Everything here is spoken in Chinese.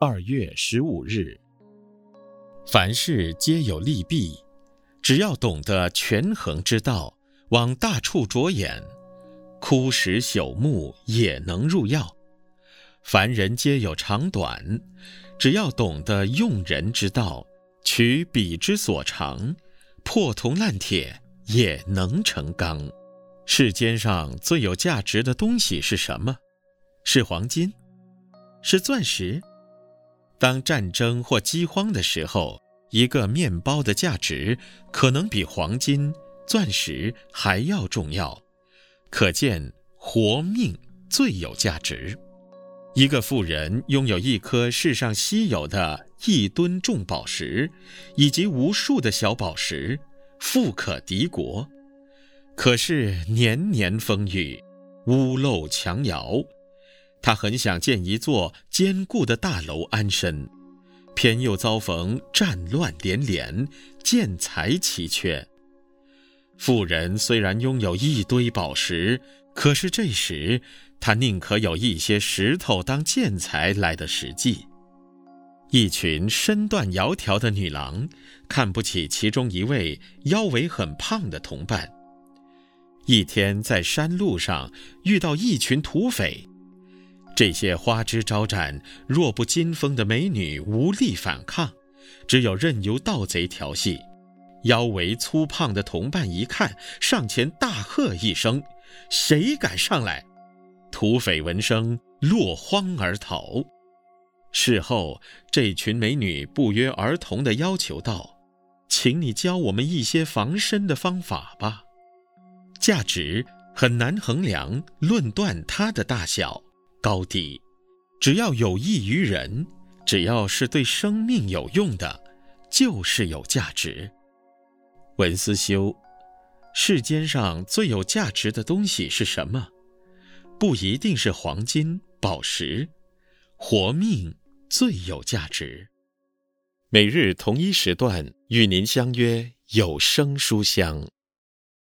二月十五日。凡事皆有利弊，只要懂得权衡之道，往大处着眼，枯石朽木也能入药。凡人皆有长短，只要懂得用人之道，取彼之所长，破铜烂铁也能成钢。世间上最有价值的东西是什么？是黄金？是钻石？当战争或饥荒的时候，一个面包的价值可能比黄金、钻石还要重要。可见活命最有价值。一个富人拥有一颗世上稀有的一吨重宝石，以及无数的小宝石，富可敌国。可是年年风雨，屋漏墙摇，他很想建一座坚固的大楼安身，偏又遭逢战乱连连，建材奇缺。富人虽然拥有一堆宝石，可是这时他宁可有一些石头当建材来的实际。一群身段窈窕的女郎看不起其中一位腰围很胖的同伴。一天在山路上遇到一群土匪，这些花枝招展、弱不禁风的美女无力反抗，只有任由盗贼调戏。腰围粗胖的同伴一看，上前大喝一声：“谁敢上来？”土匪闻声落荒而逃。事后，这群美女不约而同地要求道：“请你教我们一些防身的方法吧。”价值很难衡量，论断它的大小高低，只要有益于人，只要是对生命有用的，就是有价值。文思修，世间上最有价值的东西是什么？不一定是黄金、宝石，活命最有价值。每日同一时段与您相约有声书香。